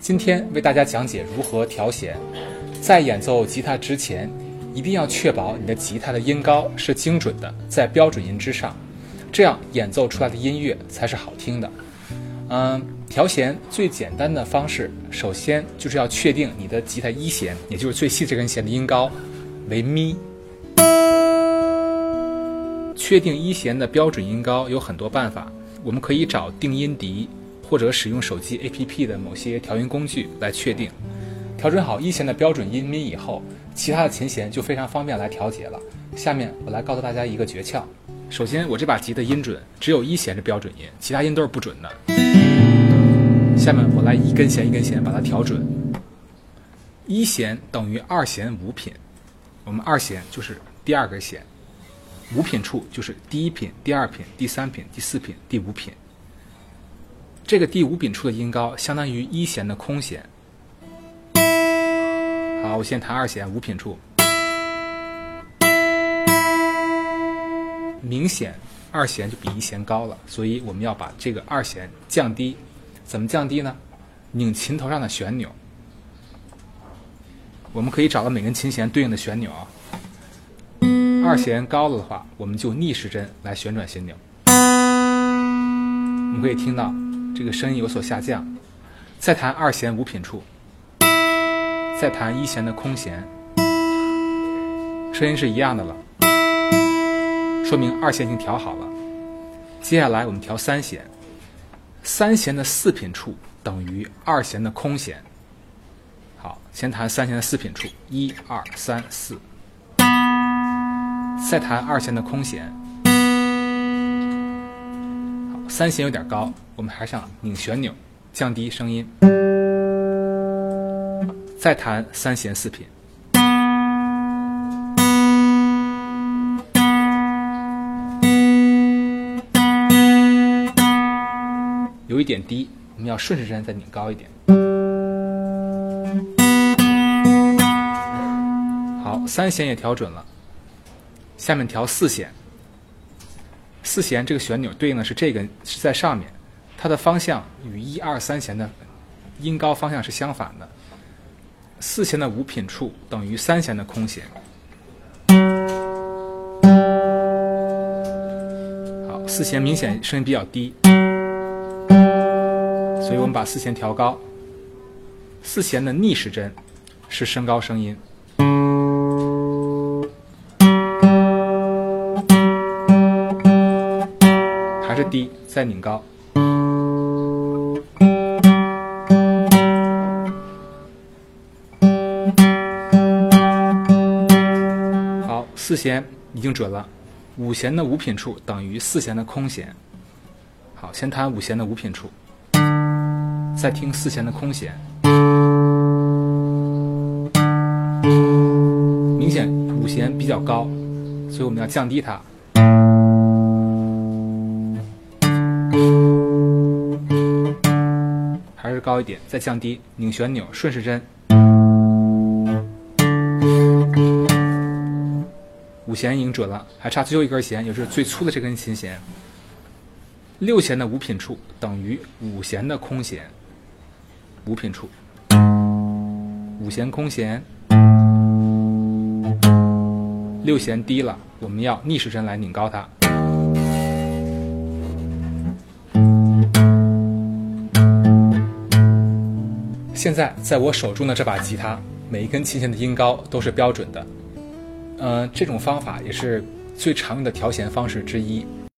今天为大家讲解如何调弦。在演奏吉他之前，一定要确保你的吉他的音高是精准的，在标准音之上，这样演奏出来的音乐才是好听的。嗯，调弦最简单的方式，首先就是要确定你的吉他一弦，也就是最细这根弦的音高为咪。确定一弦的标准音高有很多办法，我们可以找定音笛。或者使用手机 APP 的某些调音工具来确定，调整好一弦的标准音咪以后，其他的琴弦就非常方便来调节了。下面我来告诉大家一个诀窍。首先，我这把吉的音准只有一弦是标准音，其他音都是不准的。下面我来一根弦一根弦把它调准。一弦等于二弦五品，我们二弦就是第二根弦，五品处就是第一品、第二品、第三品、第四品、第五品。这个第五品处的音高相当于一弦的空弦。好，我先弹二弦五品处，明显二弦就比一弦高了，所以我们要把这个二弦降低。怎么降低呢？拧琴头上的旋钮。我们可以找到每根琴弦对应的旋钮啊。二弦高了的话，我们就逆时针来旋转弦钮。我们可以听到。这个声音有所下降，再弹二弦五品处，再弹一弦的空弦，声音是一样的了，说明二弦已经调好了。接下来我们调三弦，三弦的四品处等于二弦的空弦。好，先弹三弦的四品处，一二三四，再弹二弦的空弦。三弦有点高，我们还想拧旋钮，降低声音。再弹三弦四品，有一点低，我们要顺时针再拧高一点。好，三弦也调准了，下面调四弦。四弦这个旋钮对应的是这根是在上面，它的方向与一二三弦的音高方向是相反的。四弦的五品处等于三弦的空弦。好，四弦明显声音比较低，所以我们把四弦调高。四弦的逆时针是升高声音。低，再拧高。好，四弦已经准了，五弦的五品处等于四弦的空弦。好，先弹五弦的五品处，再听四弦的空弦。明显五弦比较高，所以我们要降低它。还是高一点，再降低，拧旋钮，顺时针。五弦已经准了，还差最后一根弦，也就是最粗的这根琴弦。六弦的五品处等于五弦的空弦。五品处，五弦空弦，六弦低了，我们要逆时针来拧高它。现在在我手中的这把吉他，每一根琴弦的音高都是标准的。嗯，这种方法也是最常用的调弦方式之一。